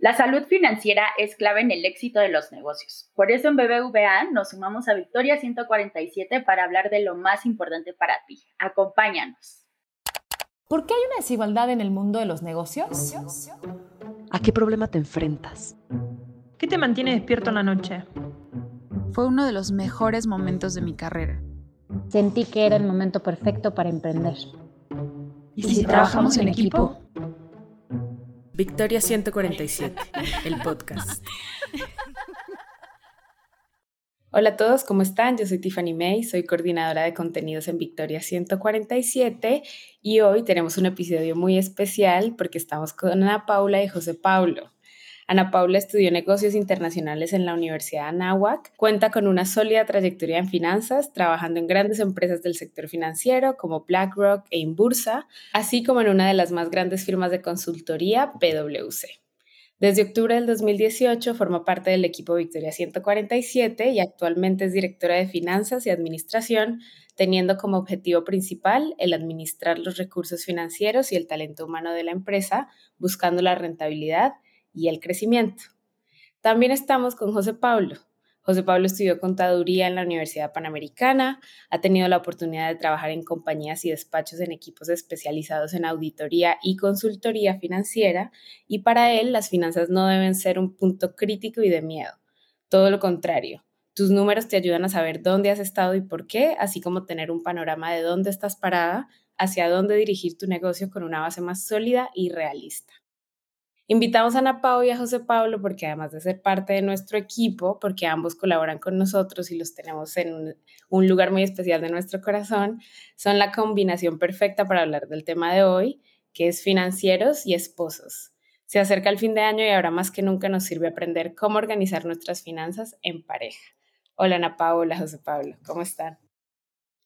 La salud financiera es clave en el éxito de los negocios. Por eso en BBVA nos sumamos a Victoria 147 para hablar de lo más importante para ti. Acompáñanos. ¿Por qué hay una desigualdad en el mundo de los negocios? ¿A qué problema te enfrentas? ¿Qué te mantiene despierto en la noche? Fue uno de los mejores momentos de mi carrera. Sentí que era el momento perfecto para emprender. ¿Y si, trabajamos en equipo? Victoria 147, el podcast. Hola a todos, ¿cómo están? Yo soy Tiffany May, soy coordinadora de contenidos en Victoria 147 y hoy tenemos un episodio muy especial porque estamos con Ana Paula y José Paulo. Ana Paula estudió negocios internacionales en la Universidad de Anáhuac, cuenta con una sólida trayectoria en finanzas, trabajando en grandes empresas del sector financiero como BlackRock e Inbursa, así como en una de las más grandes firmas de consultoría, PwC. Desde octubre del 2018 forma parte del equipo Victoria 147 y actualmente es directora de Finanzas y Administración, teniendo como objetivo principal el administrar los recursos financieros y el talento humano de la empresa, buscando la rentabilidad y el crecimiento. También estamos con José Pablo. José Pablo estudió contaduría en la Universidad Panamericana, ha tenido la oportunidad de trabajar en compañías y despachos en equipos especializados en auditoría y consultoría financiera y para él las finanzas no deben ser un punto crítico y de miedo. Todo lo contrario, tus números te ayudan a saber dónde has estado y por qué, así como tener un panorama de dónde estás parada, hacia dónde dirigir tu negocio con una base más sólida y realista. Invitamos a Ana Pau y a José Pablo porque además de ser parte de nuestro equipo, porque ambos colaboran con nosotros y los tenemos en un lugar muy especial de nuestro corazón, son la combinación perfecta para hablar del tema de hoy, que es financieros y esposos. Se acerca el fin de año y ahora más que nunca nos sirve aprender cómo organizar nuestras finanzas en pareja. Hola Ana Pau, hola José Pablo, ¿cómo están?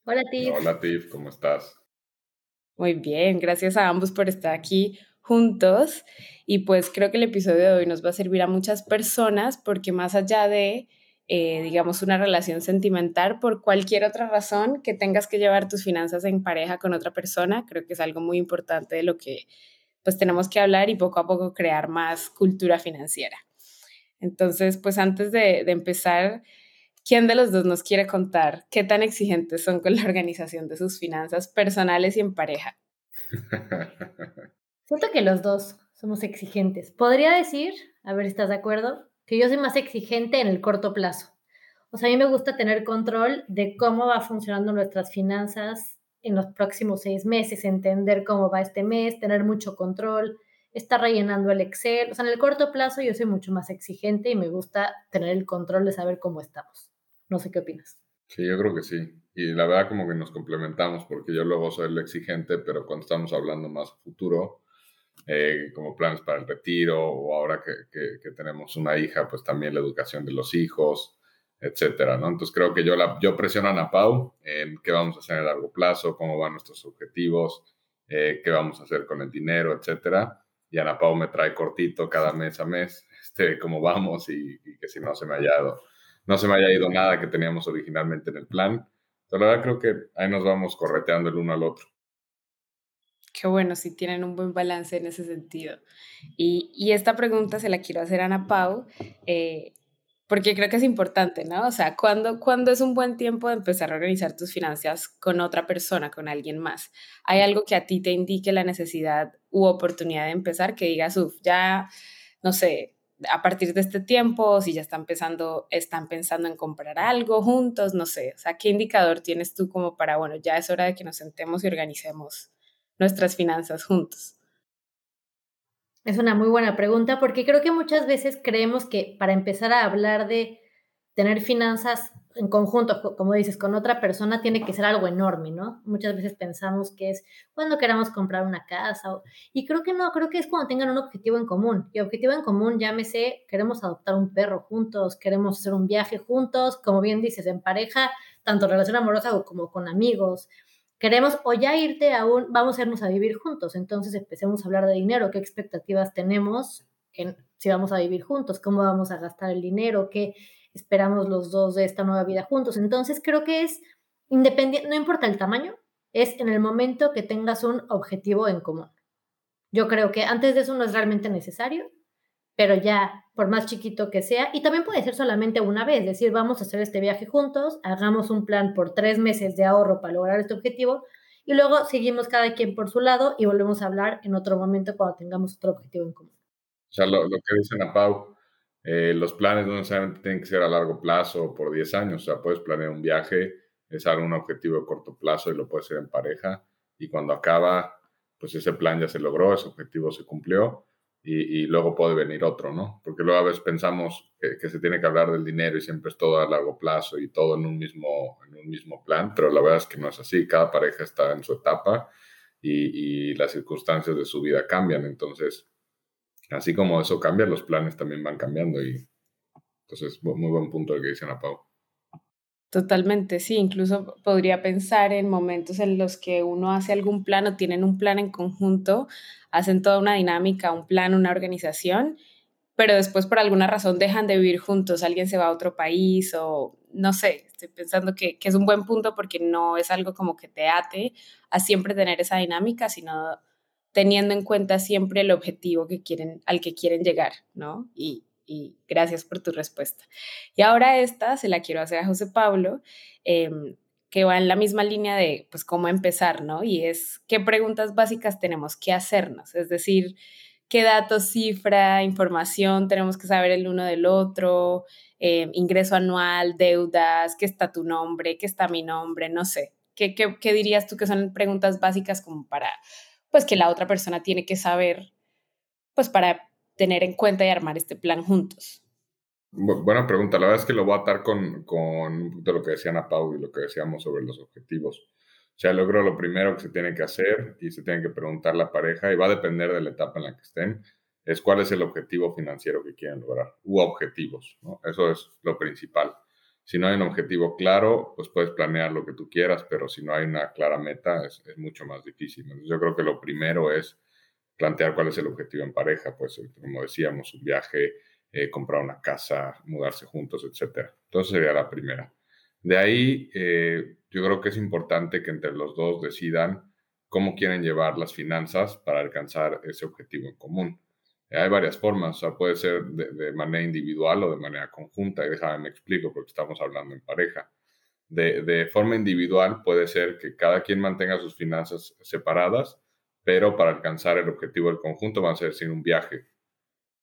Hola Tiff. Hola Tiff, ¿cómo estás? Muy bien, gracias a ambos por estar aquí juntos y pues creo que el episodio de hoy nos va a servir a muchas personas porque más allá de, eh, digamos, una relación sentimental, por cualquier otra razón que tengas que llevar tus finanzas en pareja con otra persona, creo que es algo muy importante de lo que pues tenemos que hablar y poco a poco crear más cultura financiera. Entonces, pues antes de, de empezar, ¿quién de los dos nos quiere contar qué tan exigentes son con la organización de sus finanzas personales y en pareja? Siento que los dos somos exigentes. Podría decir, a ver estás de acuerdo, que yo soy más exigente en el corto plazo. O sea, a mí me gusta tener control de cómo va funcionando nuestras finanzas en los próximos seis meses, entender cómo va este mes, tener mucho control, estar rellenando el Excel. O sea, en el corto plazo yo soy mucho más exigente y me gusta tener el control de saber cómo estamos. No sé qué opinas. Sí, yo creo que sí. Y la verdad como que nos complementamos porque yo luego soy el exigente, pero cuando estamos hablando más futuro, eh, como planes para el retiro o ahora que, tenemos una hija, pues también la educación de los hijos, etcétera, ¿no? Entonces creo que yo, la, yo presiono a Ana Pau en qué vamos a hacer a largo plazo, cómo van nuestros objetivos, eh, qué vamos a hacer con el dinero, etcétera. Y Ana Pau me trae cortito cada mes a mes este, cómo vamos y, que si no se me haya ido, no se me haya ido nada que teníamos originalmente en el plan. Entonces, la verdad creo que ahí nos vamos correteando el uno al otro. Bueno, si tienen un buen balance en ese sentido. Y, y esta pregunta se la quiero hacer a Ana Pau, eh, porque creo que es importante, ¿no? O sea, ¿cuándo, ¿cuándo es un buen tiempo de empezar a organizar tus finanzas con otra persona, con alguien más? ¿Hay algo que a ti te indique la necesidad u oportunidad de empezar que digas, uff, ya, no sé, a partir de este tiempo, si ya están empezando, están pensando en comprar algo juntos, no sé, o sea, ¿qué indicador tienes tú como para, bueno, ya es hora de que nos sentemos y organicemos nuestras finanzas juntos? Es una muy buena pregunta porque creo que muchas veces creemos que para empezar a hablar de tener finanzas en conjunto, como dices, con otra persona tiene que ser algo enorme, ¿no? Muchas veces pensamos que es cuando queramos comprar una casa y creo que no, creo que es cuando tengan un objetivo en común. Y objetivo en común, llámese, queremos adoptar un perro juntos, queremos hacer un viaje juntos, como bien dices, en pareja, tanto relación amorosa como con amigos queremos o ya irte a un, vamos a irnos a vivir juntos, entonces empecemos a hablar de dinero, qué expectativas tenemos en, si vamos a vivir juntos, cómo vamos a gastar el dinero, qué esperamos los dos de esta nueva vida juntos. Entonces creo que es independiente, no importa el tamaño, es en el momento que tengas un objetivo en común. Yo creo que antes de eso no es realmente necesario pero ya por más chiquito que sea, y también puede ser solamente una vez, decir, vamos a hacer este viaje juntos, hagamos un plan por tres meses de ahorro para lograr este objetivo, y luego seguimos cada quien por su lado y volvemos a hablar en otro momento cuando tengamos otro objetivo en común. O sea, lo, que dicen a Pau, eh, los planes no necesariamente tienen que ser a largo plazo o por 10 años, o sea, puedes planear un viaje, es algún objetivo de corto plazo y lo puedes hacer en pareja, y cuando acaba, pues ese plan ya se logró, ese objetivo se cumplió, y, luego puede venir otro, ¿no? Porque luego a veces pensamos que, se tiene que hablar del dinero y siempre es todo a largo plazo y todo en un, mismo, en un mismo plan, pero la verdad es que no es así. Cada pareja está en su etapa y, las circunstancias de su vida cambian. Entonces, así como eso cambia, los planes también van cambiando y entonces muy buen punto el que dice Ana Pau. Totalmente, sí. Incluso podría pensar en momentos en los que uno hace algún plan o tienen un plan en conjunto, hacen toda una dinámica, un plan, una organización, pero después por alguna razón dejan de vivir juntos, alguien se va a otro país o no sé, estoy pensando que, que es un buen punto porque no es algo como que te ate a siempre tener esa dinámica, sino teniendo en cuenta siempre el objetivo que quieren, al que quieren llegar, ¿no? Y, y gracias por tu respuesta. Y ahora esta se la quiero hacer a José Pablo, em, que va en la misma línea de, pues, cómo empezar, ¿no? Y es, ¿qué preguntas básicas tenemos que hacernos? Es decir, ¿qué datos, cifra, información tenemos que saber el uno del otro? Em, ingreso anual, deudas, ¿qué está tu nombre? ¿Qué está mi nombre? No sé. ¿Qué, qué, qué dirías tú que son preguntas básicas como para, pues, que la otra persona tiene que saber, pues, para tener en cuenta y armar este plan juntos? Buena pregunta. La verdad es que lo voy a atar con, con lo que decían a Pau y lo que decíamos sobre los objetivos. O sea, logro lo primero que se tiene que hacer y se tiene que preguntar la pareja y va a depender de la etapa en la que estén, es cuál es el objetivo financiero que quieren lograr, u objetivos. Eso es lo principal. Si no hay un objetivo claro, pues puedes planear lo que tú quieras, pero si no hay una clara meta, es, mucho más difícil. Yo creo que lo primero es plantear cuál es el objetivo en pareja, pues como decíamos, un viaje, eh, comprar una casa, mudarse juntos, etc. Entonces sería la primera. De ahí, eh, yo creo que es importante que entre los dos decidan cómo quieren llevar las finanzas para alcanzar ese objetivo en común. Eh, hay varias formas, o sea, puede ser de, manera individual o de manera conjunta, y déjame me explico porque estamos hablando en pareja. De forma individual puede ser que cada quien mantenga sus finanzas separadas pero para alcanzar el objetivo del conjunto va a ser sin un viaje.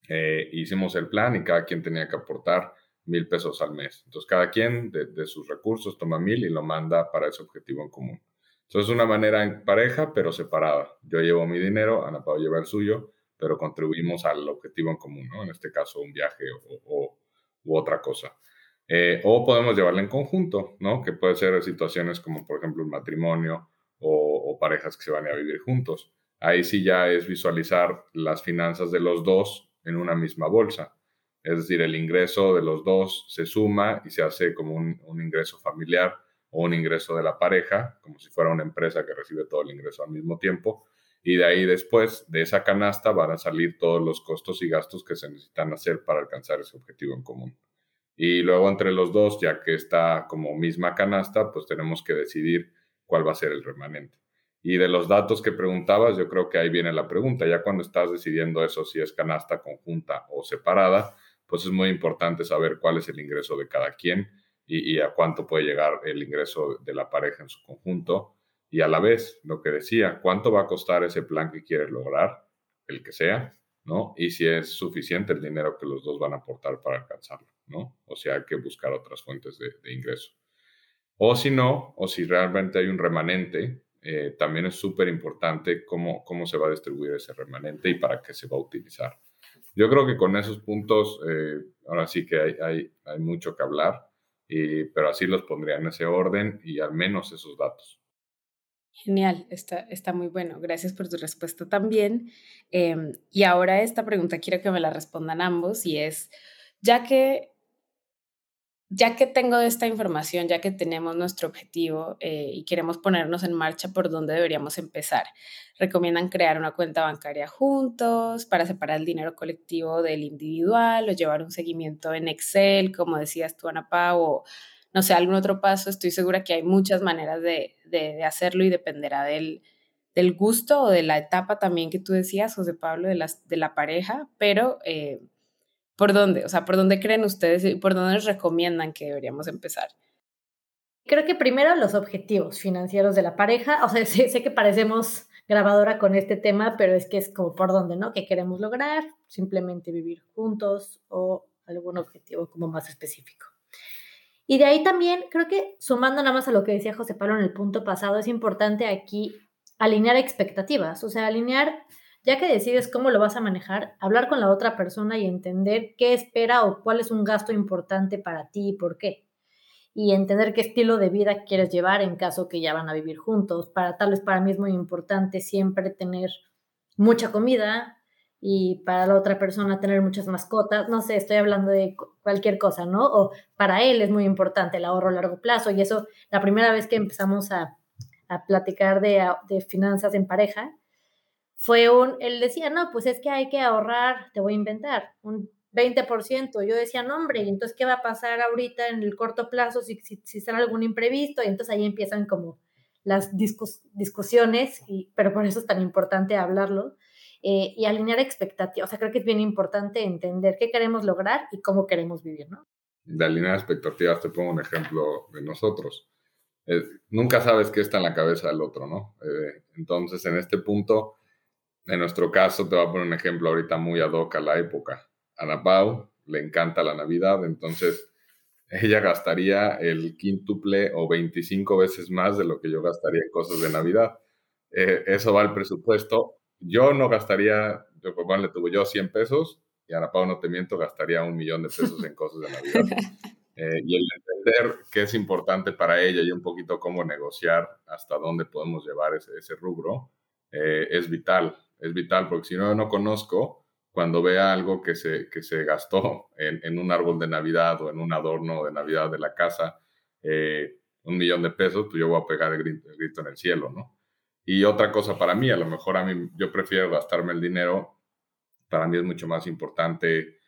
Eh, hicimos el plan y cada quien tenía que aportar mil pesos al mes. Entonces, cada quien de, sus recursos toma mil y lo manda para ese objetivo en común. Entonces, es una manera en pareja, pero separada. Yo llevo mi dinero, Ana Pau lleva el suyo, pero contribuimos al objetivo en común, ¿no? En este caso, un viaje o, u otra cosa. Eh, o podemos llevarla en conjunto, ¿no? Que puede ser situaciones como, por ejemplo, un matrimonio o, parejas que se van a vivir juntos. Ahí sí ya es visualizar las finanzas de los dos en una misma bolsa. Es decir, el ingreso de los dos se suma y se hace como un, ingreso familiar o un ingreso de la pareja, como si fuera una empresa que recibe todo el ingreso al mismo tiempo. Y de ahí después, de esa canasta, van a salir todos los costos y gastos que se necesitan hacer para alcanzar ese objetivo en común. Y luego entre los dos, ya que está como misma canasta, pues tenemos que decidir cuál va a ser el remanente. Y de los datos que preguntabas, yo creo que ahí viene la pregunta. Ya cuando estás decidiendo eso, si es canasta conjunta o separada, pues es muy importante saber cuál es el ingreso de cada quien y, a cuánto puede llegar el ingreso de la pareja en su conjunto. Y a la vez, lo que decía, cuánto va a costar ese plan que quieres lograr, el que sea, ¿no? Y si es suficiente el dinero que los dos van a aportar para alcanzarlo, ¿no? O sea, hay que buscar otras fuentes de, de ingreso. O si no, o si realmente hay un remanente, eh, también es súper importante cómo, cómo se va a distribuir ese remanente y para qué se va a utilizar. Yo creo que con esos puntos, eh, ahora sí que hay, hay, mucho que hablar, y, pero así los pondría en ese orden y al menos esos datos. Genial, está, está muy bueno. Gracias por tu respuesta también. Em, y ahora esta pregunta quiero que me la respondan ambos y es, ya que ya que tengo esta información, ya que tenemos nuestro objetivo eh, y queremos ponernos en marcha por dónde deberíamos empezar, recomiendan crear una cuenta bancaria juntos para separar el dinero colectivo del individual o llevar un seguimiento en Excel, como decías tú, Ana Pau, o no sé, algún otro paso. Estoy segura que hay muchas maneras de, hacerlo y dependerá del, gusto o de la etapa también que tú decías, José Pablo, de, las, de la pareja, pero... Eh, ¿Por dónde? O sea, ¿por dónde creen ustedes y por dónde nos recomiendan que deberíamos empezar? Creo que primero los objetivos financieros de la pareja. O sea, sé, que parecemos grabadora con este tema, pero es que es como por dónde, ¿no? ¿Qué queremos lograr? Simplemente vivir juntos o algún objetivo como más específico. Y de ahí también, creo que sumando nada más a lo que decía José Pablo en el punto pasado, es importante aquí alinear expectativas, o sea, alinear, ya que decides cómo lo vas a manejar, hablar con la otra persona y entender qué espera o cuál es un gasto importante para ti y por qué. Y entender qué estilo de vida quieres llevar en caso que ya van a vivir juntos. Para tal vez para mí es muy importante siempre tener mucha comida, y para la otra persona tener muchas mascotas, no sé, estoy hablando de cualquier cosa, ¿no? O para él es muy importante el ahorro a largo plazo y eso, la primera vez que empezamos a, a platicar de, de, finanzas en pareja, fue un, él decía, no, pues es que hay que ahorrar, te voy a inventar, un 20%. Yo decía, no, hombre, ¿y entonces qué va a pasar ahorita en el corto plazo si, si, si sale algún imprevisto? Y entonces ahí empiezan como las discusiones, y, pero por eso es tan importante hablarlo. Eh, y alinear expectativas. O sea, creo que es bien importante entender qué queremos lograr y cómo queremos vivir, ¿no? De alinear expectativas, te pongo un ejemplo de nosotros. Eh, nunca sabes qué está en la cabeza del otro, ¿no? Eh, entonces, en este punto, en nuestro caso, te voy a poner un ejemplo ahorita muy ad hoc a la época. Ana Pau le encanta la Navidad, entonces ella gastaría el quíntuple o 25 veces más de lo que yo gastaría en cosas de Navidad. eso va al presupuesto yo no gastaría, yo, pues, le tuve yo 100 pesos y Ana Pau, no te miento, gastaría un millón de pesos en cosas de Navidad. Eh, y el entender qué es importante para ella y un poquito cómo negociar hasta dónde podemos llevar ese, ese rubro eh, es vital. Es vital porque si no, no conozco cuando vea algo que se, que se gastó en, en un árbol de Navidad o en un adorno de Navidad de la casa, eh, un millón de pesos, pues yo voy a pegar el grito, en el cielo, ¿no? Y otra cosa para mí, a lo mejor a mí yo prefiero gastarme el dinero, para mí es mucho más importante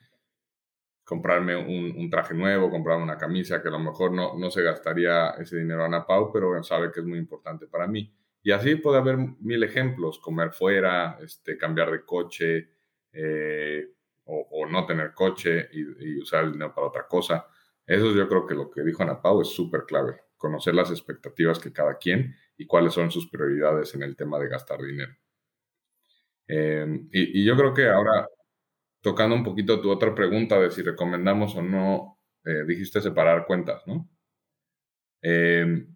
comprarme un, traje nuevo, comprarme una camisa, que a lo mejor no, no se gastaría ese dinero a Ana Pau, pero sabe que es muy importante para mí. Y así puede haber mil ejemplos, comer fuera, este, cambiar de coche eh, o, no tener coche y, usar el dinero para otra cosa. Eso yo creo que lo que dijo Ana Pau es súper clave, conocer las expectativas que cada quien y cuáles son sus prioridades en el tema de gastar dinero. Em, y, yo creo que ahora, tocando un poquito tu otra pregunta de si recomendamos o no, eh, dijiste separar cuentas, ¿no? Em,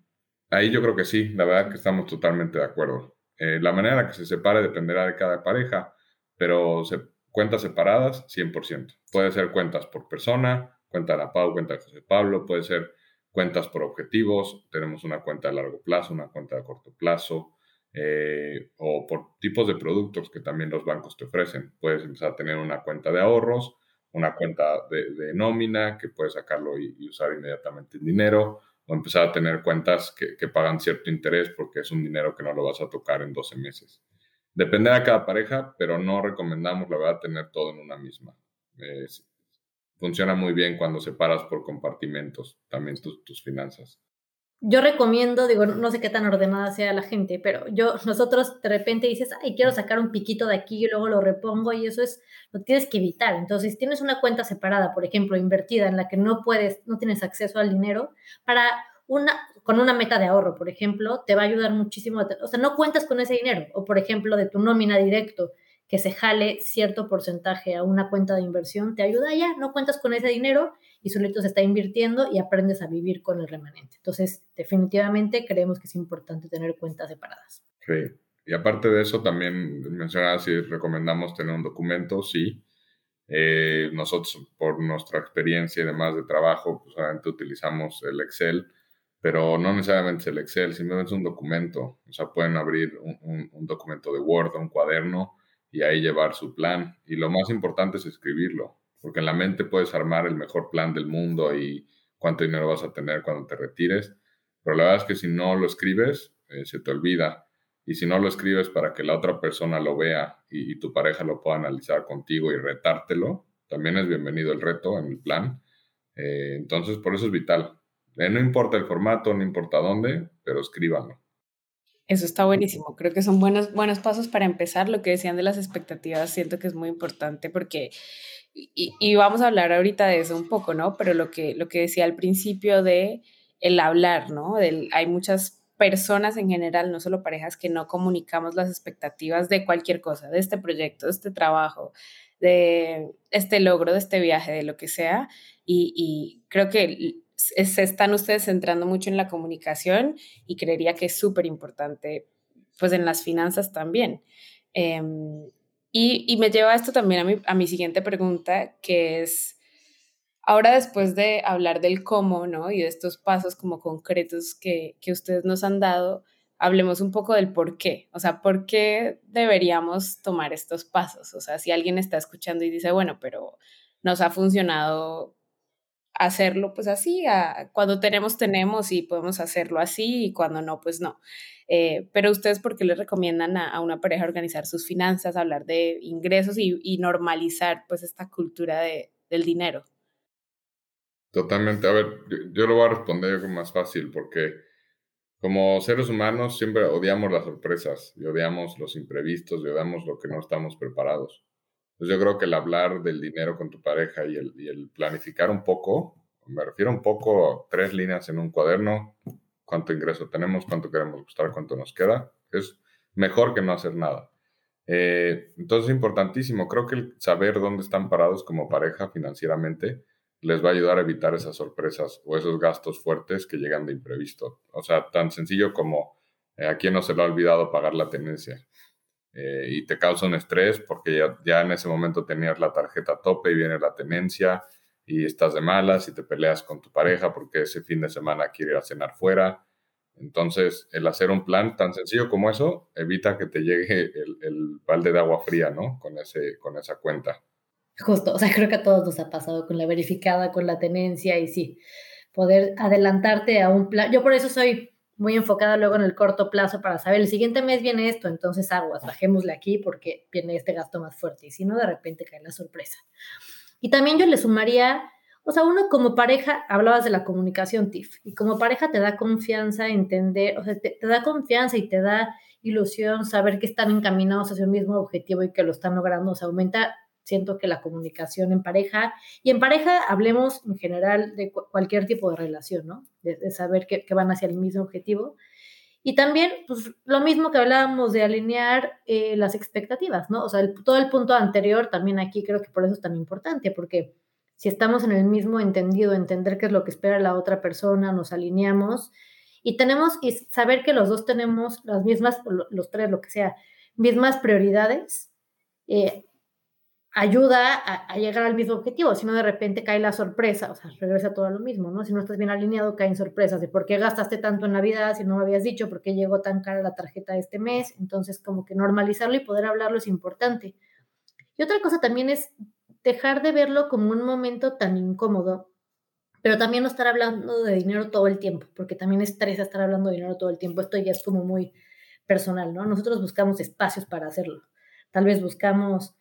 ahí yo creo que sí, la verdad que estamos totalmente de acuerdo. Eh, la manera en la que se separe dependerá de cada pareja, pero cuentas separadas, 100%. Puede ser cuentas por persona, cuenta de la Pau, cuenta de José Pablo, puede ser cuentas por objetivos, tenemos una cuenta de largo plazo, una cuenta de corto plazo, eh, o por tipos de productos que también los bancos te ofrecen. Puedes empezar a tener una cuenta de ahorros, una cuenta de, nómina que puedes sacarlo y, usar inmediatamente el dinero, o empezar a tener cuentas que, pagan cierto interés porque es un dinero que no lo vas a tocar en 12 meses. Depende de cada pareja, pero no recomendamos, la verdad, tener todo en una misma funciona muy bien cuando separas por compartimentos también tus, tus finanzas. Yo recomiendo, digo, no sé qué tan ordenada sea la gente, pero yo, nosotros de repente dices, ay, quiero sacar un piquito de aquí y luego lo repongo y eso es, lo tienes que evitar. Entonces, si tienes una cuenta separada, por ejemplo, invertida en la que no puedes, no tienes acceso al dinero, para una, con una meta de ahorro, por ejemplo, te va a ayudar muchísimo. O sea, no cuentas con ese dinero, o por ejemplo, de tu nómina directo, que se jale cierto porcentaje a una cuenta de inversión, te ayuda ya, no cuentas con ese dinero y solito se está invirtiendo y aprendes a vivir con el remanente. Entonces, definitivamente creemos que es importante tener cuentas separadas. Sí, y aparte de eso, también mencionaba si recomendamos tener un documento, sí. Eh, nosotros, por nuestra experiencia y demás de trabajo, pues obviamente utilizamos el Excel, pero no necesariamente es el Excel, simplemente es un documento. O sea, pueden abrir un, un documento de Word, un cuaderno, y ahí llevar su plan. Y lo más importante es escribirlo, porque en la mente puedes armar el mejor plan del mundo y cuánto dinero vas a tener cuando te retires, pero la verdad es que si no lo escribes, eh, se te olvida. Y si no lo escribes para que la otra persona lo vea y, tu pareja lo pueda analizar contigo y retártelo, también es bienvenido el reto en el plan. Eh, entonces, por eso es vital. Eh, no importa el formato, no importa dónde, pero escríbanlo. Eso está buenísimo. Creo que son buenos, buenos pasos para empezar. Lo que decían de las expectativas, siento que es muy importante porque, y, vamos a hablar ahorita de eso un poco, ¿no? Pero lo que, lo que decía al principio de el hablar, ¿no? Del, hay muchas personas en general, no solo parejas, que no comunicamos las expectativas de cualquier cosa, de este proyecto, de este trabajo, de este logro, de este viaje, de lo que sea. Y, y creo que se están ustedes centrando mucho en la comunicación y creería que es súper importante, pues en las finanzas también. Em, y, y, me lleva esto también a mi, a mi siguiente pregunta, que es, ahora después de hablar del cómo, ¿no? Y de estos pasos como concretos que, que ustedes nos han dado, hablemos un poco del por qué. O sea, ¿por qué deberíamos tomar estos pasos? O sea, si alguien está escuchando y dice, bueno, pero nos ha funcionado hacerlo pues así, cuando tenemos, tenemos y podemos hacerlo así y cuando no, pues no. Eh, pero ustedes, ¿por qué les recomiendan a, una pareja organizar sus finanzas, hablar de ingresos y, normalizar pues esta cultura de, del dinero? Totalmente. A ver, yo, lo voy a responder más fácil porque como seres humanos siempre odiamos las sorpresas y odiamos los imprevistos y odiamos lo que no estamos preparados. Pues yo creo que el hablar del dinero con tu pareja y el, y el planificar un poco, me refiero un poco a tres líneas en un cuaderno, cuánto ingreso tenemos, cuánto queremos gastar, cuánto nos queda, es mejor que no hacer nada. Eh, entonces es importantísimo, creo que el saber dónde están parados como pareja financieramente les va a ayudar a evitar esas sorpresas o esos gastos fuertes que llegan de imprevisto. O sea, tan sencillo como eh, a quién no se le ha olvidado pagar la tenencia. Eh, y te causa un estrés porque ya, en ese momento tenías la tarjeta a tope y viene la tenencia y estás de malas y te peleas con tu pareja porque ese fin de semana quiere ir a cenar fuera. Entonces, el hacer un plan tan sencillo como eso evita que te llegue el, balde de agua fría, ¿no? Con, ese, con esa cuenta. Justo, o sea, creo que a todos nos ha pasado con la verificada, con la tenencia y sí, poder adelantarte a un plan. Yo por eso soy muy enfocada luego en el corto plazo para saber, el siguiente mes viene esto, entonces aguas, bajémosle aquí porque viene este gasto más fuerte y si no, de repente cae la sorpresa. Y también yo le sumaría, o sea, uno como pareja, hablabas de la comunicación TIF, y como pareja te da confianza entender, o sea, te, te da confianza y te da ilusión saber que están encaminados hacia el mismo objetivo y que lo están logrando, o sea, aumenta siento que la comunicación en pareja, y en pareja hablemos en general de cualquier tipo de relación, ¿no? De, saber que, van hacia el mismo objetivo. Y también, pues, lo mismo que hablábamos de alinear eh, las expectativas, ¿no? O sea, todo el punto anterior también aquí creo que por eso es tan importante, porque si estamos en el mismo entendido, entender qué es lo que espera la otra persona, nos alineamos y tenemos, y saber que los dos tenemos las mismas, los tres, lo que sea, mismas prioridades, eh, ayuda a, llegar al mismo objetivo, si no de repente cae la sorpresa, o sea, regresa todo a lo mismo, ¿no? Si no estás bien alineado, caen sorpresas de por qué gastaste tanto en Navidad, si no me habías dicho, por qué llegó tan cara la tarjeta este mes, entonces como que normalizarlo y poder hablarlo es importante. Y otra cosa también es dejar de verlo como un momento tan incómodo, pero también no estar hablando de dinero todo el tiempo, porque también estresa estar hablando de dinero todo el tiempo, esto ya es como muy personal, ¿no? Nosotros buscamos espacios para hacerlo, tal vez buscamos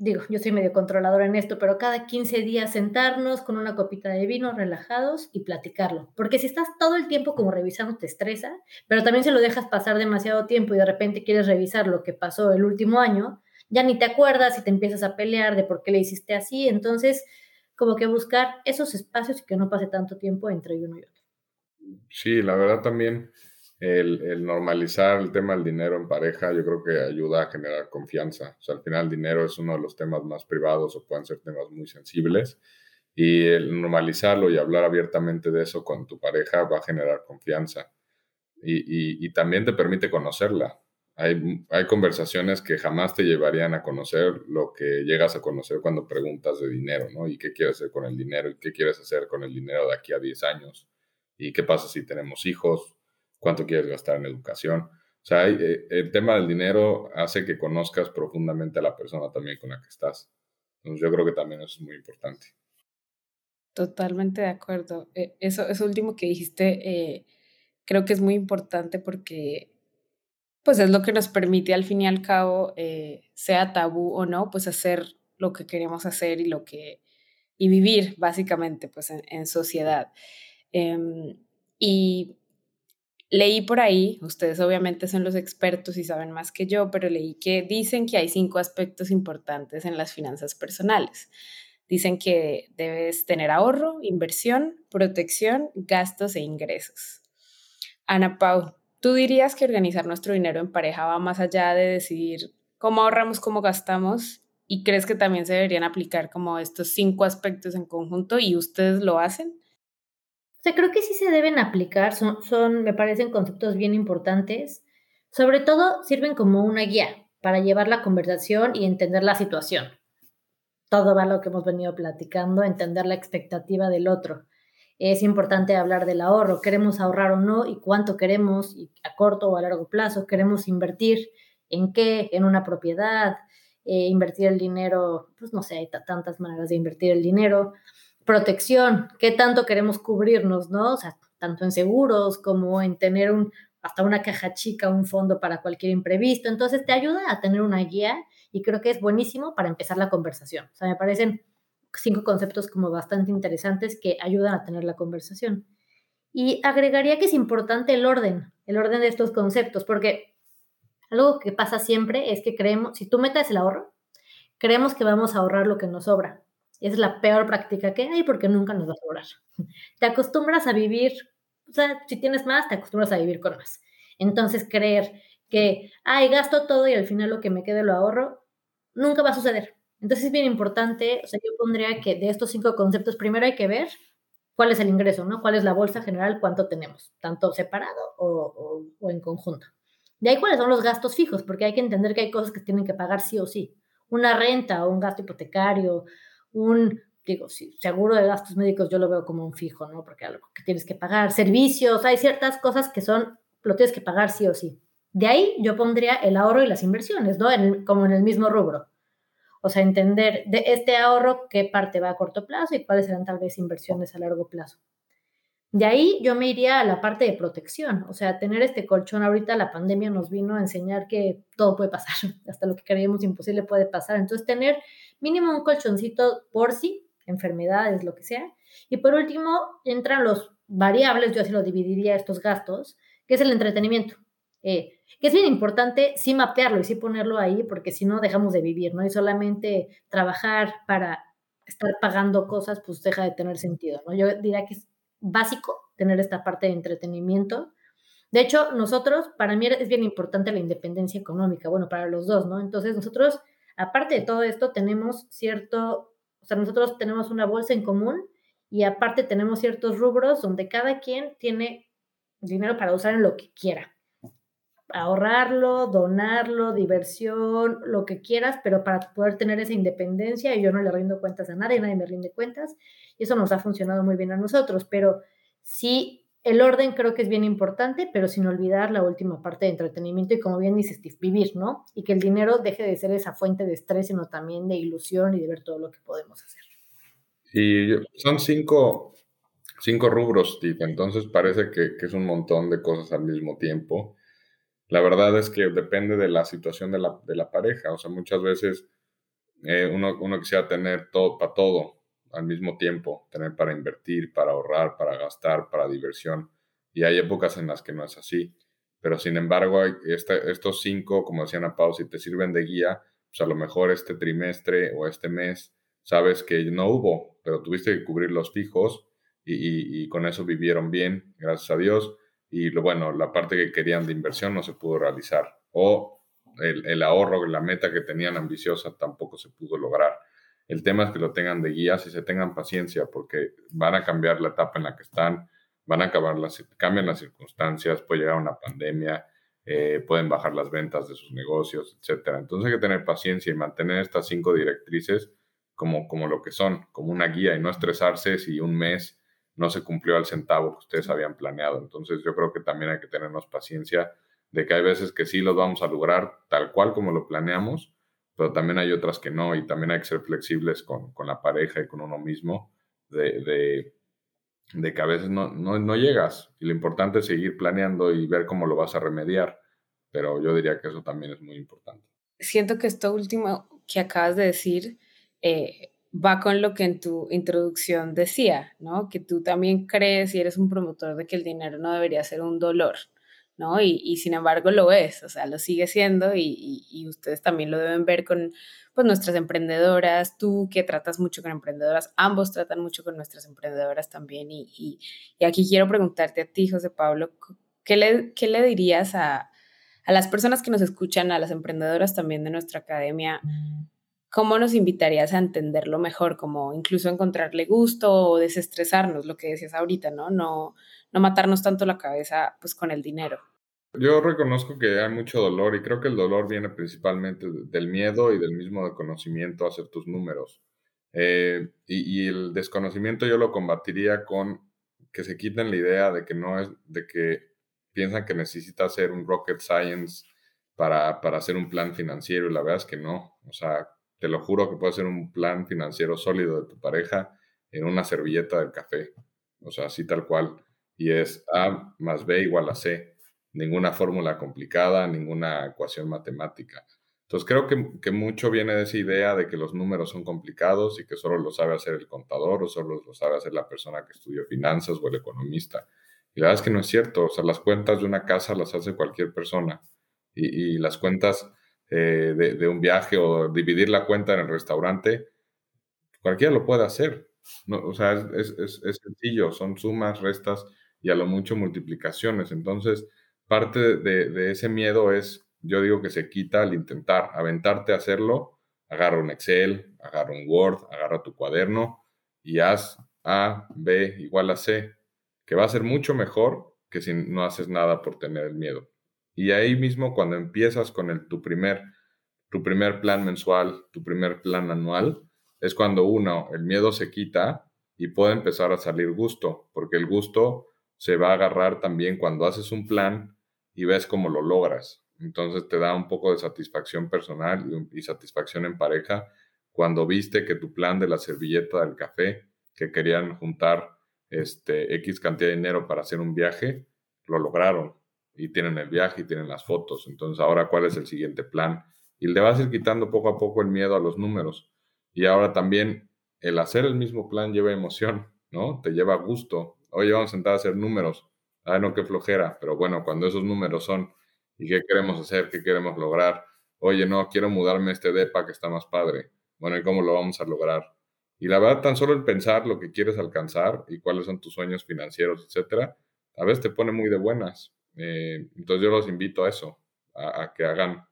digo, yo soy medio controladora en esto, pero cada 15 días sentarnos con una copita de vino, relajados y platicarlo. Porque si estás todo el tiempo como revisando, te estresa, pero también si lo dejas pasar demasiado tiempo y de repente quieres revisar lo que pasó el último año, ya ni te acuerdas y te empiezas a pelear de por qué le hiciste así. Entonces, como que buscar esos espacios y que no pase tanto tiempo entre uno y otro. Sí, la verdad también el, normalizar el tema del dinero en pareja, yo creo que ayuda a generar confianza. O sea, al final el dinero es uno de los temas más privados o pueden ser temas muy sensibles. Y el normalizarlo y hablar abiertamente de eso con tu pareja va a generar confianza. Y, también te permite conocerla. Hay, hay, conversaciones que jamás te llevarían a conocer lo que llegas a conocer cuando preguntas de dinero, ¿no? Y qué quieres hacer con el dinero y qué quieres hacer con el dinero de aquí a 10 años. Y qué pasa si tenemos hijos cuánto quieres gastar en educación. O sea, eh, el tema del dinero hace que conozcas profundamente a la persona también con la que estás. Entonces yo creo que también eso es muy importante. Totalmente de acuerdo. Eh, eso, eso último que dijiste eh, creo que es muy importante porque pues es lo que nos permite al fin y al cabo, sea tabú o no, pues hacer lo que queremos hacer y lo que y vivir básicamente pues en, en sociedad. Em, y Leí por ahí, ustedes obviamente son los expertos y saben más que yo, pero leí que dicen que hay cinco aspectos importantes en las finanzas personales. Dicen que debes tener ahorro, inversión, protección, gastos e ingresos. Ana Pau, ¿tú dirías que organizar nuestro dinero en pareja va más allá de decidir cómo ahorramos, cómo gastamos? ¿Y crees que también se deberían aplicar como estos cinco aspectos en conjunto y ustedes lo hacen? O sea, creo que sí se deben aplicar, son, son, me parecen conceptos bien importantes. Sobre todo sirven como una guía para llevar la conversación y entender la situación. Todo va lo que hemos venido platicando, entender la expectativa del otro. Es importante hablar del ahorro, queremos ahorrar o no y cuánto queremos, y a corto o a largo plazo, queremos invertir en qué, en una propiedad, eh, invertir el dinero, pues no sé, hay tantas maneras de invertir el dinero protección, qué tanto queremos cubrirnos, ¿no? O sea, tanto en seguros como en tener hasta una caja chica, un fondo para cualquier imprevisto. Entonces te ayuda a tener una guía y creo que es buenísimo para empezar la conversación. O sea, me parecen cinco conceptos como bastante interesantes que ayudan a tener la conversación. Y agregaría que es importante el orden, el orden de estos conceptos, porque algo que pasa siempre es que creemos, si tú metes el ahorro, creemos que vamos a ahorrar lo que nos sobra. Es la peor práctica que hay porque nunca nos va a sobrar. Te acostumbras a vivir, o sea, si tienes más, te acostumbras a vivir con más. Entonces, creer que, ay, gasto todo y al final lo que me quede lo ahorro, nunca va a suceder. Entonces, es bien importante, o sea, yo pondría que de estos cinco conceptos, primero hay que ver cuál es el ingreso, ¿no? ¿Cuál es la bolsa general? ¿Cuánto tenemos? Tanto separado o, o en conjunto. De ahí cuáles son los gastos fijos, porque hay que entender que hay cosas que tienen que pagar sí o sí. Una renta o un gasto hipotecario un, digo, sí, seguro de gastos médicos yo lo veo como un fijo, ¿no? Porque algo que tienes que pagar, servicios, hay ciertas cosas que son, lo tienes que pagar sí o sí. De ahí yo pondría el ahorro y las inversiones, ¿no? como en el mismo rubro. O sea, entender de este ahorro qué parte va a corto plazo y cuáles serán tal vez inversiones a largo plazo. De ahí yo me iría a la parte de protección, o sea, tener este colchón ahorita, la pandemia nos vino a enseñar que todo puede pasar, hasta lo que creíamos imposible puede pasar. Entonces, tener mínimo un colchoncito por sí, enfermedades, lo que sea. Y por último, entran los variables, yo así lo dividiría estos gastos, que es el entretenimiento. Eh, que es bien importante sí mapearlo y sí ponerlo ahí, porque si no dejamos de vivir, ¿no? Y solamente trabajar para estar pagando cosas, pues deja de tener sentido, ¿no? Yo diría que es básico tener esta parte de entretenimiento. De hecho, nosotros, para mí es bien importante la independencia económica, bueno, para los dos, ¿no? Entonces, nosotros aparte de todo esto, tenemos cierto, o sea, nosotros tenemos una bolsa en común y aparte tenemos ciertos rubros donde cada quien tiene dinero para usar en lo que quiera. Ahorrarlo, donarlo, diversión, lo que quieras, pero para poder tener esa independencia y yo no le rindo cuentas a nadie, nadie me rinde cuentas y eso nos ha funcionado muy bien a nosotros, pero sí el orden creo que es bien importante, pero sin olvidar la última parte de entretenimiento y como bien dice Steve, vivir, ¿no? Y que el dinero deje de ser esa fuente de estrés, sino también de ilusión y de ver todo lo que podemos hacer. Y son cinco, cinco rubros, Steve, entonces parece que, es un montón de cosas al mismo tiempo. La verdad es que depende de la situación de la, pareja, o sea, muchas veces eh, uno, uno quisiera tener todo para todo, al mismo tiempo, tener para invertir, para ahorrar, para gastar, para diversión. Y hay épocas en las que no es así. Pero sin embargo, este, estos cinco, como decían a Pau, si te sirven de guía, pues a lo mejor este trimestre o este mes sabes que no hubo, pero tuviste que cubrir los fijos y, con eso vivieron bien, gracias a Dios. Y lo bueno, la parte que querían de inversión no se pudo realizar. O el, el ahorro, la meta que tenían ambiciosa tampoco se pudo lograr. El tema es que lo tengan de guías y se tengan paciencia porque van a cambiar la etapa en la que están, van a acabar las, cambian las circunstancias, puede llegar una pandemia, eh, pueden bajar las ventas de sus negocios, etcétera. Entonces hay que tener paciencia y mantener estas cinco directrices como, como lo que son, como una guía y no estresarse si un mes no se cumplió al centavo que ustedes habían planeado. Entonces yo creo que también hay que tenernos paciencia de que hay veces que sí los vamos a lograr tal cual como lo planeamos, pero también hay otras que no y también hay que ser flexibles con, con la pareja y con uno mismo de, de, de que a veces no, no, no, llegas y lo importante es seguir planeando y ver cómo lo vas a remediar, pero yo diría que eso también es muy importante. Siento que esto último que acabas de decir eh, va con lo que en tu introducción decía, ¿no? Que tú también crees y eres un promotor de que el dinero no debería ser un dolor. ¿No? Y, sin embargo lo es, o sea, lo sigue siendo y, ustedes también lo deben ver con pues, nuestras emprendedoras, tú que tratas mucho con emprendedoras, ambos tratan mucho con nuestras emprendedoras también. Y, aquí quiero preguntarte a ti, José Pablo, ¿qué le, qué le dirías a, a las personas que nos escuchan, a las emprendedoras también de nuestra academia? ¿Cómo nos invitarías a entenderlo mejor? Como incluso encontrarle gusto o desestresarnos, lo que decías ahorita, ¿no? No, no matarnos tanto la cabeza pues con el dinero. Yo reconozco que hay mucho dolor y creo que el dolor viene principalmente del miedo y del mismo desconocimiento a hacer tus números. Eh, y, el desconocimiento yo lo combatiría con que se quiten la idea de que no es, de que piensan que necesita hacer un rocket science para, para hacer un plan financiero y la verdad es que no. O sea, te lo juro que puede ser un plan financiero sólido de tu pareja en una servilleta del café. O sea, así tal cual. Y es A más B igual a C ninguna fórmula complicada, ninguna ecuación matemática. Entonces creo que, mucho viene de esa idea de que los números son complicados y que solo lo sabe hacer el contador o solo lo sabe hacer la persona que estudió finanzas o el economista. Y la verdad es que no es cierto. O sea, las cuentas de una casa las hace cualquier persona. Y, las cuentas eh, de, un viaje o dividir la cuenta en el restaurante, cualquiera lo puede hacer. No, o sea, es, es sencillo. Son sumas, restas y a lo mucho multiplicaciones. Entonces, parte de, ese miedo es, yo digo que se quita al intentar aventarte a hacerlo, agarra un Excel, agarra un Word, agarra tu cuaderno y haz A, B igual a C, que va a ser mucho mejor que si no haces nada por tener el miedo. Y ahí mismo cuando empiezas con el, tu, primer, tu primer plan mensual, tu primer plan anual, es cuando uno, el miedo se quita y puede empezar a salir gusto, porque el gusto se va a agarrar también cuando haces un plan y ves cómo lo logras. Entonces te da un poco de satisfacción personal y, satisfacción en pareja cuando viste que tu plan de la servilleta del café, que querían juntar este X cantidad de dinero para hacer un viaje, lo lograron y tienen el viaje y tienen las fotos. Entonces ahora, ¿cuál es el siguiente plan? Y le vas a ir quitando poco a poco el miedo a los números. Y ahora también el hacer el mismo plan lleva emoción, ¿no? Te lleva gusto. Oye, vamos a sentar a hacer números ah, no, qué flojera, pero bueno, cuando esos números son, ¿y qué queremos hacer? ¿Qué queremos lograr? Oye, no, quiero mudarme a este DEPA que está más padre. Bueno, ¿y cómo lo vamos a lograr? Y la verdad, tan solo el pensar lo que quieres alcanzar y cuáles son tus sueños financieros, etcétera, a veces te pone muy de buenas. Eh, entonces yo los invito a eso, a, a, que hagan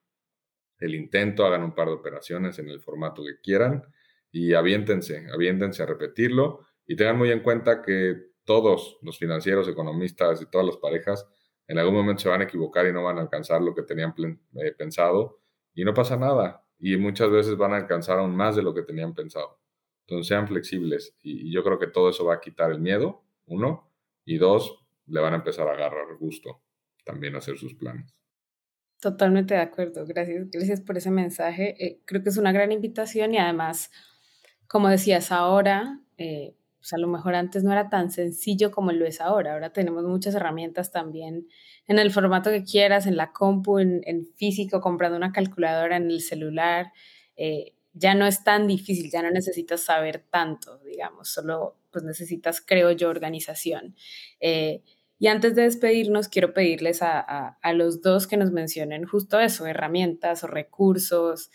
el intento, hagan un par de operaciones en el formato que quieran y aviéntense, aviéntense a repetirlo y tengan muy en cuenta que todos los financieros, economistas y todas las parejas en algún momento se van a equivocar y no van a alcanzar lo que tenían eh, pensado y no pasa nada. Y muchas veces van a alcanzar aún más de lo que tenían pensado. Entonces sean flexibles y, yo creo que todo eso va a quitar el miedo, uno, y dos, le van a empezar a agarrar gusto también a hacer sus planes. Totalmente de acuerdo. Gracias, gracias por ese mensaje. Eh, creo que es una gran invitación y además, como decías ahora, eh, pues a lo mejor antes no era tan sencillo como lo es ahora. Ahora tenemos muchas herramientas también en el formato que quieras, en la compu, en, físico, comprando una calculadora en el celular. Eh, ya no es tan difícil, ya no necesitas saber tanto, digamos, solo pues necesitas, creo yo, organización. Eh, y antes de despedirnos, quiero pedirles a, a, los dos que nos mencionen justo eso, herramientas o recursos,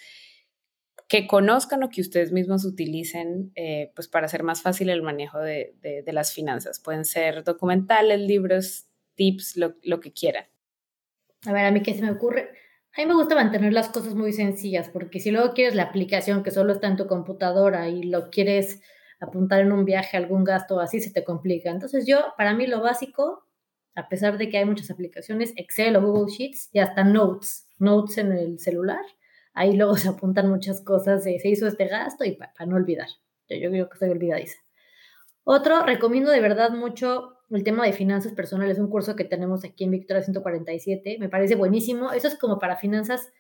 que conozcan o que ustedes mismos utilicen eh, pues para hacer más fácil el manejo de, las finanzas. Pueden ser documentales, libros, tips, lo, que quieran. A ver, a mí qué se me ocurre. A mí me gusta mantener las cosas muy sencillas porque si luego quieres la aplicación que solo está en tu computadora y lo quieres apuntar en un viaje, algún gasto así, se te complica. Entonces yo, para mí lo básico, a pesar de que hay muchas aplicaciones, Excel o Google Sheets y hasta Notes, Notes en el celular, ahí luego se apuntan muchas cosas de se hizo este gasto y para no olvidar. Yo, yo creo que estoy olvidadiza. Otro, recomiendo de verdad mucho el tema de finanzas personales, un curso que tenemos aquí en Victoria 147, me parece buenísimo. Eso es como para finanzas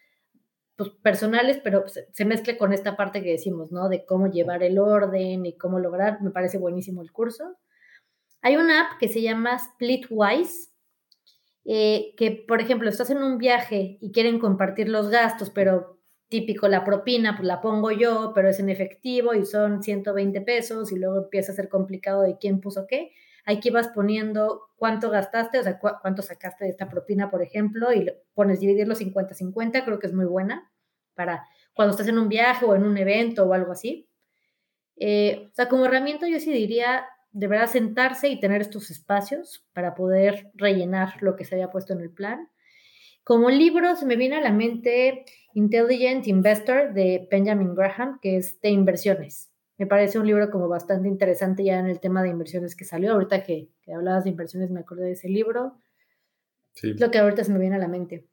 pues, personales, pero se, mezcla con esta parte que decimos, ¿no? De cómo llevar el orden y cómo lograr, me parece buenísimo el curso. Hay una app que se llama Splitwise, eh, que, por ejemplo, estás en un viaje y quieren compartir los gastos, pero típico, la propina, pues la pongo yo, pero es en efectivo y son 120 pesos y luego empieza a ser complicado de quién puso qué. Aquí vas poniendo cuánto gastaste, o sea, cuánto sacaste de esta propina, por ejemplo, y pones dividirlo 50-50, creo que es muy buena para cuando estás en un viaje o en un evento o algo así. Eh, o sea, como herramienta yo sí diría, deberá sentarse y tener estos espacios para poder rellenar lo que se había puesto en el plan. Como libro se me viene a la mente Intelligent Investor de Benjamin Graham, que es de inversiones. Me parece un libro como bastante interesante ya en el tema de inversiones que salió. Ahorita que, que hablabas de inversiones me acordé de ese libro. Sí. lo que ahorita se me viene a la mente.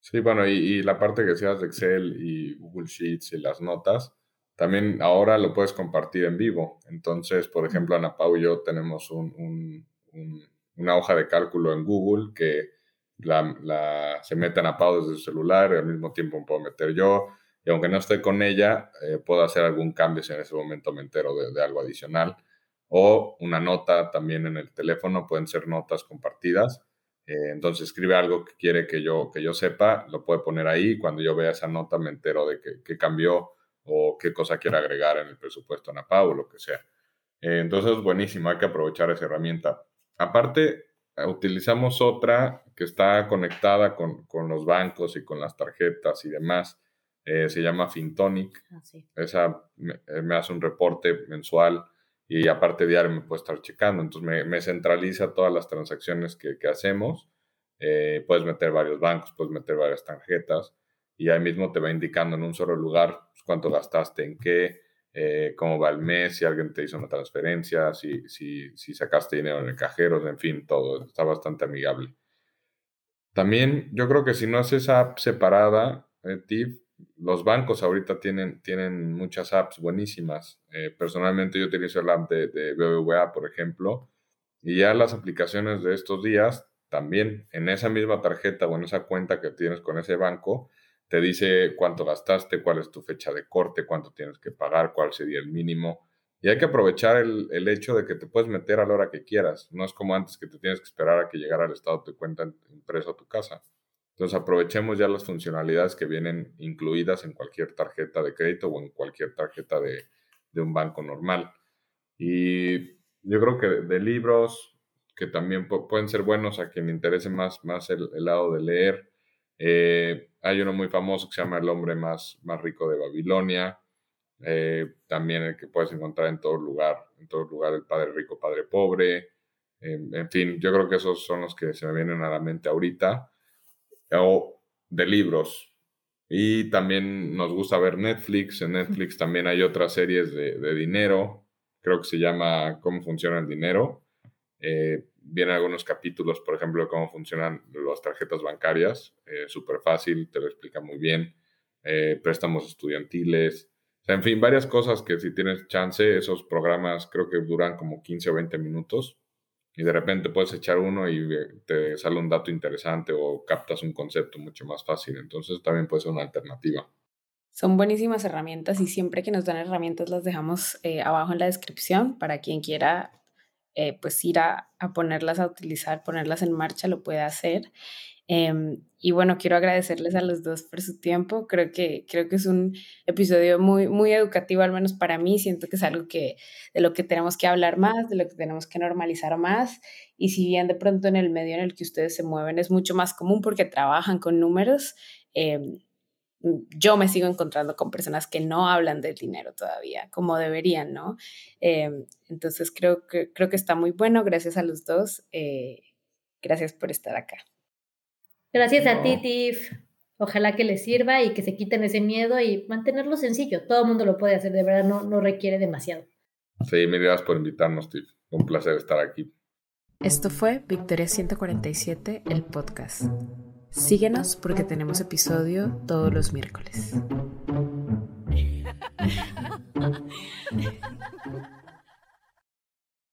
Sí, bueno, y, la parte que decías de Excel y Google Sheets y las notas, también ahora lo puedes compartir en vivo. Entonces, por ejemplo, Ana Pau y yo tenemos una hoja de cálculo en Google que la, se mete Ana Pau desde su celular y al mismo tiempo me puedo meter yo. Y aunque no esté con ella, eh, puedo hacer algún cambio si en ese momento me entero de, algo adicional. O una nota también en el teléfono, pueden ser notas compartidas. Eh, entonces escribe algo que quiere que yo, que yo sepa, lo puede poner ahí. Cuando yo vea esa nota me entero de qué cambió o qué cosa quiere agregar en el presupuesto ANAPA o lo que sea. Eh, entonces es buenísimo, hay que aprovechar esa herramienta. Aparte, utilizamos otra que está conectada con, con los bancos y con las tarjetas y demás. Eh, se llama Fintonic. Ah, Esa eh, me, hace un reporte mensual y aparte diario me puede estar checando. Entonces me, me centraliza todas las transacciones que, que hacemos. puedes meter varios bancos, puedes meter varias tarjetas y ahí mismo te va indicando en un solo lugar pues, cuánto gastaste en qué, eh, cómo va el mes, si alguien te hizo una transferencia, si, si, si sacaste dinero en el cajero, en fin, todo. Está bastante amigable. También yo creo que si no haces app separada, eh, los bancos ahorita tienen, tienen muchas apps buenísimas. Eh, personalmente yo utilizo el app de, de BBVA, por ejemplo, y ya las aplicaciones de estos días, también en esa misma tarjeta o en esa cuenta que tienes con ese banco, te dice cuánto gastaste, cuál es tu fecha de corte, cuánto tienes que pagar, cuál sería el mínimo. Y hay que aprovechar el, el, hecho de que te puedes meter a la hora que quieras. No es como antes que te tienes que esperar a que llegara el estado de cuenta impreso a tu casa. Entonces aprovechemos ya las funcionalidades que vienen incluidas en cualquier tarjeta de crédito o en cualquier tarjeta de, de un banco normal. Y yo creo que de libros que también pueden ser buenos a quien le interese más, más el, el lado de leer. Eh, hay uno muy famoso que se llama El hombre más, más rico de Babilonia. Eh, también el que puedes encontrar en todo lugar, en todo lugar, el padre rico, padre pobre. en fin, yo creo que esos son los que se me vienen a la mente ahorita. O de libros. Y también nos gusta ver Netflix. En Netflix también hay otras series de, de dinero. Creo que se llama Cómo funciona el dinero. Eh, vienen algunos capítulos, por ejemplo, de cómo funcionan las tarjetas bancarias. Eh, Súper fácil, te lo explica muy bien. Eh, préstamos estudiantiles. En fin, varias cosas que si tienes chance, esos programas creo que duran como 15 o 20 minutos. Y de repente puedes echar uno y te sale un dato interesante o captas un concepto mucho más fácil. Entonces también puede ser una alternativa. Son buenísimas herramientas y siempre que nos dan herramientas las dejamos abajo en la descripción para quien quiera eh, pues ir a, ponerlas a utilizar, ponerlas en marcha, lo puede hacer. Em, y bueno, quiero agradecerles a los dos por su tiempo. Creo que, creo que es un episodio muy, muy educativo, al menos para mí. Siento que es algo que, de lo que tenemos que hablar más, de lo que tenemos que normalizar más. Y si bien de pronto en el medio en el que ustedes se mueven es mucho más común porque trabajan con números, em, yo me sigo encontrando con personas que no hablan del dinero todavía, como deberían, ¿no? Em, entonces creo que, creo que está muy bueno, gracias a los dos. Eh, gracias por estar acá. Gracias a ti, Tiff. Ojalá que les sirva y que se quiten ese miedo y mantenerlo sencillo. Todo el mundo lo puede hacer, de verdad, no, no requiere demasiado. Sí, mil gracias por invitarnos, Tiff. Un placer estar aquí. Esto fue Victoria 147, el podcast. Síguenos porque tenemos episodio todos los miércoles.